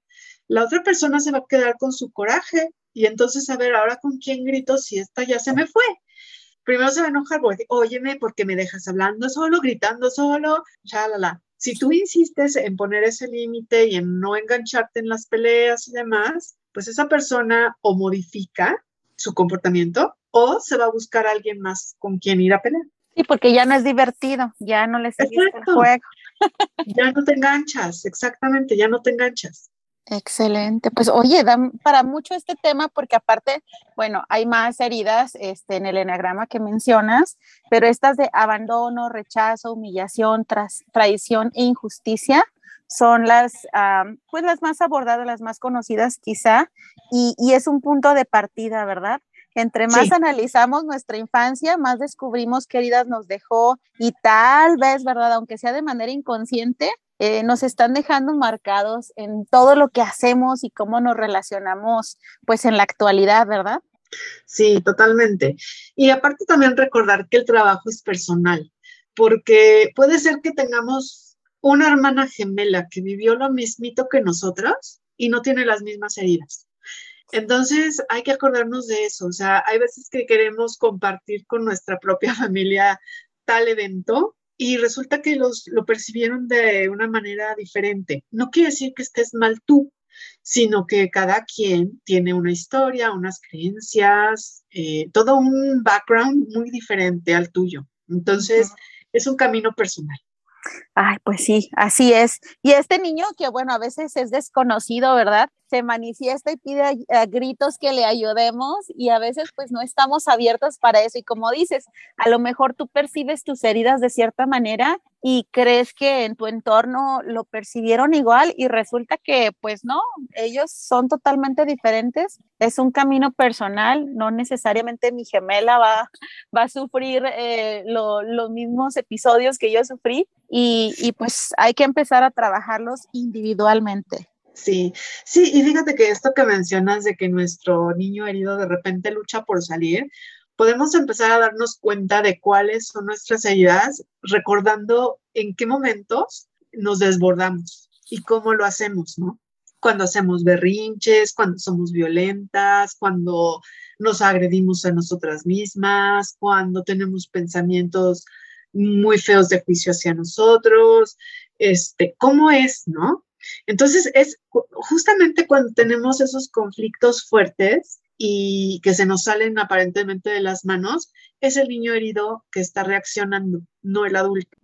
la otra persona se va a quedar con su coraje y entonces, a ver, ahora con quién grito si esta ya se me fue. Primero se va a enojar porque, óyeme, porque me dejas hablando solo, gritando solo, la Si tú insistes en poner ese límite y en no engancharte en las peleas y demás, pues esa persona o modifica su comportamiento o se va a buscar a alguien más con quien ir a pelear. Sí, porque ya no es divertido, ya no le sigues el juego. ya no te enganchas, exactamente, ya no te enganchas. Excelente, pues oye, da para mucho este tema porque aparte, bueno, hay más heridas este, en el enagrama que mencionas, pero estas de abandono, rechazo, humillación, tras, traición e injusticia son las, pues las más abordadas, las más conocidas quizá, y, y, es un punto de partida, ¿verdad? Entre más analizamos nuestra infancia, más descubrimos qué heridas nos dejó y tal vez, ¿verdad? Aunque sea de manera inconsciente, eh, nos están dejando marcados en todo lo que hacemos y cómo nos relacionamos, pues en la actualidad, ¿verdad? Sí, totalmente. Y aparte también recordar que el trabajo es personal, porque puede ser que tengamos una hermana gemela que vivió lo mismito que nosotros y no tiene las mismas heridas. Entonces hay que acordarnos de eso. O sea, hay veces que queremos compartir con nuestra propia familia tal evento y resulta que los, lo percibieron de una manera diferente. No quiere decir que estés mal tú, sino que cada quien tiene una historia, unas creencias, eh, todo un background muy diferente al tuyo. Entonces, es un camino personal. Ay, pues sí, así es. Y este niño que, bueno, a veces es desconocido, ¿verdad? Se manifiesta y pide a, gritos que le ayudemos y a veces pues no estamos abiertos para eso. Y como dices, a lo mejor tú percibes tus heridas de cierta manera y crees que en tu entorno lo percibieron igual y resulta que pues no, ellos son totalmente diferentes. Es un camino personal, no necesariamente mi gemela va, va a sufrir eh, los mismos episodios que yo sufrí y, y pues hay que empezar a trabajarlos individualmente. Sí, sí, y fíjate que esto que mencionas de que nuestro niño herido de repente lucha por salir, podemos empezar a darnos cuenta de cuáles son nuestras heridas, recordando en qué momentos nos desbordamos y cómo lo hacemos, ¿no? Cuando hacemos berrinches, cuando somos violentas, cuando nos agredimos a nosotras mismas, cuando tenemos pensamientos muy feos de juicio hacia nosotros, este, ¿cómo es, no? Entonces es justamente cuando tenemos esos conflictos fuertes y que se nos salen aparentemente de las manos, es el niño herido que está reaccionando, no el adulto.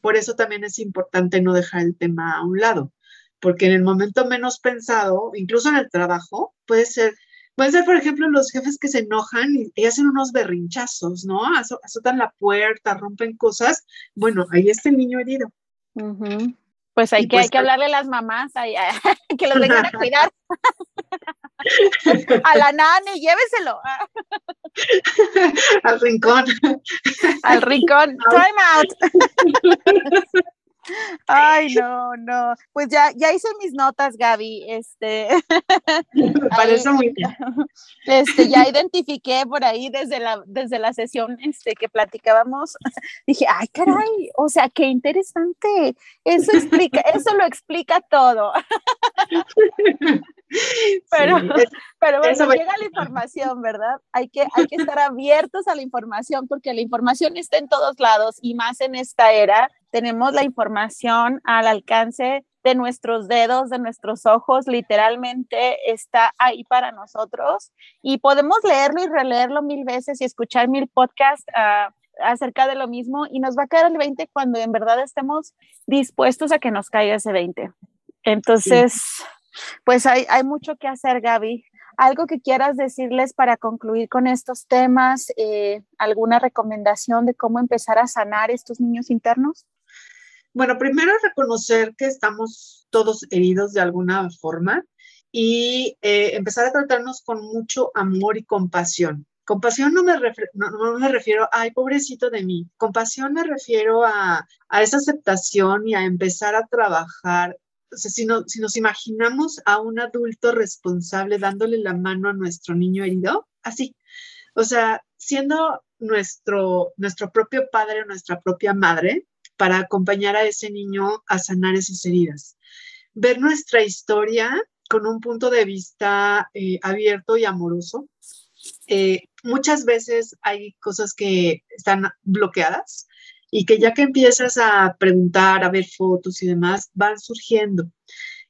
Por eso también es importante no dejar el tema a un lado, porque en el momento menos pensado, incluso en el trabajo, puede ser, puede ser, por ejemplo, los jefes que se enojan y, y hacen unos berrinchazos, ¿no? Azo- azotan la puerta, rompen cosas. Bueno, ahí está el niño herido. Pues hay Y que, pues hay que al- hablarle a las mamás ay, ay, que los vengan a cuidar. A la nani, lléveselo Al rincón. al rincón. Time out. Ay, no, no. Pues ya, ya hice mis notas, Gaby. Este, Me parece muy bien. este, ya identifiqué por ahí desde la, desde la sesión este, que platicábamos. Dije, ay, caray, o sea, qué interesante. Eso explica, eso lo explica todo. Pero- Sí, Pero bueno, Eso me- llega la información, ¿verdad? Hay que, hay que estar abiertos a la información porque la información está en todos lados y más en esta era. Tenemos la información al alcance de nuestros dedos, de nuestros ojos, literalmente está ahí para nosotros y podemos leerlo y releerlo mil veces y escuchar mil podcasts ah, acerca de lo mismo y nos va a caer el 20 cuando en verdad estemos dispuestos a que nos caiga ese 20. Entonces, pues hay, hay mucho que hacer, Gaby. ¿Algo que quieras decirles para concluir con estos temas? Eh, ¿Alguna recomendación de cómo empezar a sanar estos niños internos? Bueno, primero reconocer que estamos todos heridos de alguna forma y eh, empezar a tratarnos con mucho amor y compasión. Compasión no me, no, no me refiero, ay, pobrecito de mí. Compasión me refiero a, a esa aceptación y a empezar a trabajar. O sea, si, no- si nos imaginamos a un adulto responsable dándole la mano a nuestro niño herido, así. O sea, siendo nuestro, nuestro propio padre o nuestra propia madre, para acompañar a ese niño a sanar esas heridas. Ver nuestra historia con un punto de vista eh, abierto y amoroso. Eh, muchas veces hay cosas que están bloqueadas y que ya que empiezas a preguntar, a ver fotos y demás, van surgiendo.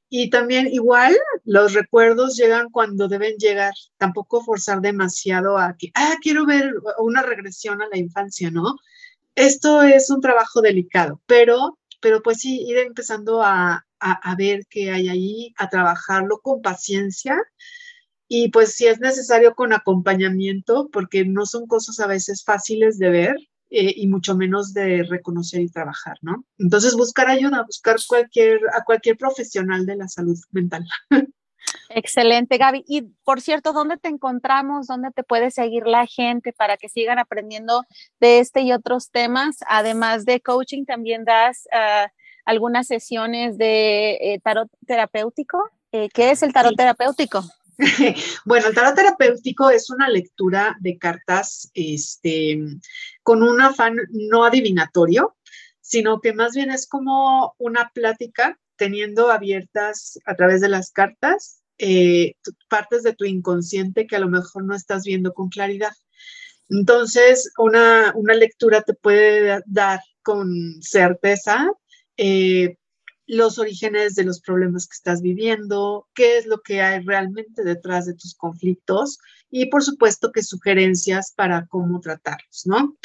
Y también igual los recuerdos llegan cuando deben llegar, tampoco forzar demasiado a que, ah, quiero ver una regresión a la infancia, ¿no? esto es un trabajo delicado, pero, pero pues sí, ir empezando a, a, a, ver qué hay ahí, a trabajarlo con paciencia y pues si es necesario con acompañamiento, porque no son cosas a veces fáciles de ver eh, y mucho menos de reconocer y trabajar, ¿no? Entonces buscar ayuda, buscar cualquier, a cualquier profesional de la salud mental. Excelente, Gaby. Y por cierto, ¿dónde te encontramos? ¿Dónde te puede seguir la gente para que sigan aprendiendo de este y otros temas? Además de coaching, también das uh, algunas sesiones de eh, tarot terapéutico. Eh, ¿Qué es el tarot sí. terapéutico? bueno, el tarot terapéutico es una lectura de cartas este, con un afán no adivinatorio, sino que más bien es como una plática teniendo abiertas a través de las cartas eh, partes de tu inconsciente que a lo mejor no estás viendo con claridad. Entonces, una, una lectura te puede dar con certeza eh, los orígenes de los problemas que estás viviendo, qué es lo que hay realmente detrás de tus conflictos y, por supuesto, que sugerencias para cómo tratarlos, ¿no?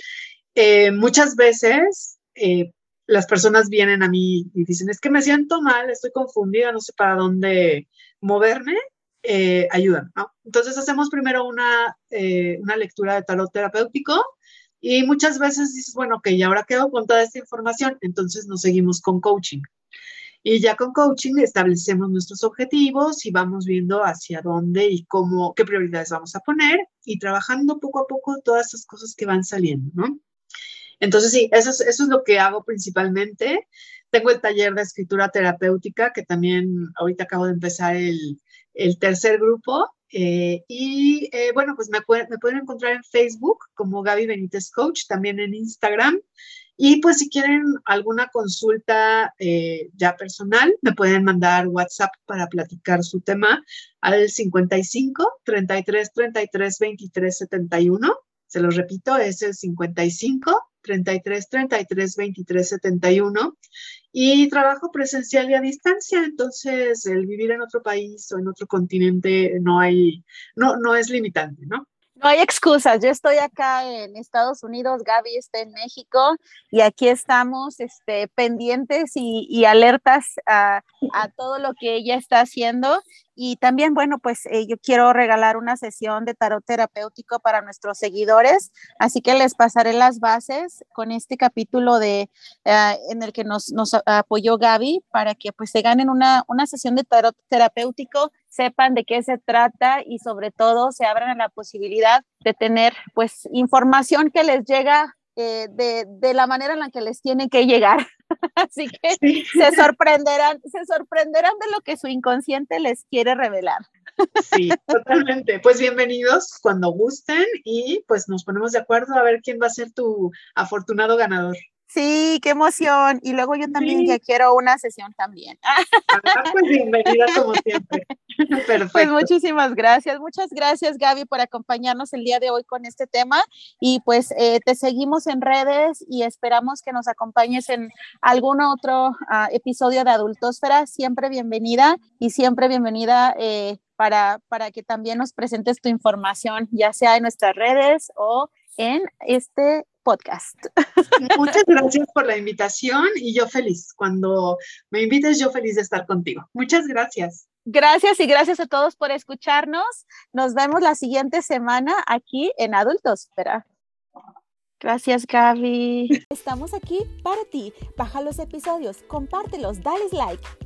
Eh, muchas veces eh, las personas vienen a mí y dicen, es que me siento mal, estoy confundida, no sé para dónde moverme, eh, ayudan, ¿no? Entonces hacemos primero una, eh, una lectura de tarot terapéutico y muchas veces dices, bueno, ok, ¿y ahora hago con toda esta información? Entonces nos seguimos con coaching. Y ya con coaching establecemos nuestros objetivos y vamos viendo hacia dónde y cómo, qué prioridades vamos a poner y trabajando poco a poco todas esas cosas que van saliendo, ¿no? Entonces, sí, eso es, eso es lo que hago principalmente. Tengo el taller de escritura terapéutica, que también ahorita acabo de empezar el, el tercer grupo. Eh, y eh, bueno, pues me, me, pueden encontrar en Facebook como Gaby Benítez Coach, también en Instagram. Y pues si quieren alguna consulta eh, ya personal, me pueden mandar WhatsApp para platicar su tema al 55 33 33 23 71. Se los repito, es el 55 33 33 23 71 y trabajo presencial y a distancia, entonces el vivir en otro país o en otro continente no hay, no, no es limitante, ¿no? No hay excusas, yo estoy acá en Estados Unidos, Gaby está en México y aquí estamos este, pendientes y, alertas a, todo lo que ella está haciendo. Y también, bueno, pues eh, yo quiero regalar una sesión de tarot terapéutico para nuestros seguidores, así que les pasaré las bases con este capítulo de, uh, en el que nos, nos apoyó Gaby para que pues se ganen una, una sesión de tarot terapéutico sepan de qué se trata y sobre todo se abran a la posibilidad de tener pues información que les llega eh, de, de, la manera en la que les tiene que llegar. Así que sí. se sorprenderán, se sorprenderán de lo que su inconsciente les quiere revelar. Sí, totalmente. Pues bienvenidos cuando gusten y pues nos ponemos de acuerdo a ver quién va a ser tu afortunado ganador. Sí, qué emoción. Y luego yo también sí. ya quiero una sesión también. Ah, pues bienvenida como siempre. Perfecto. Pues muchísimas gracias. Muchas gracias, Gaby, por acompañarnos el día de hoy con este tema. Y pues eh, te seguimos en redes y esperamos que nos acompañes en algún otro uh, episodio de Adultosfera. Siempre bienvenida y siempre bienvenida. Eh, para, para que también nos presentes tu información, ya sea en nuestras redes o en este podcast. Muchas gracias por la invitación y yo feliz. Cuando me invites, yo feliz de estar contigo. Muchas gracias. Gracias y gracias a todos por escucharnos. Nos vemos la siguiente semana aquí en Adultos. Espera. Gracias, Gaby. Estamos aquí para ti. Baja los episodios, compártelos, dale like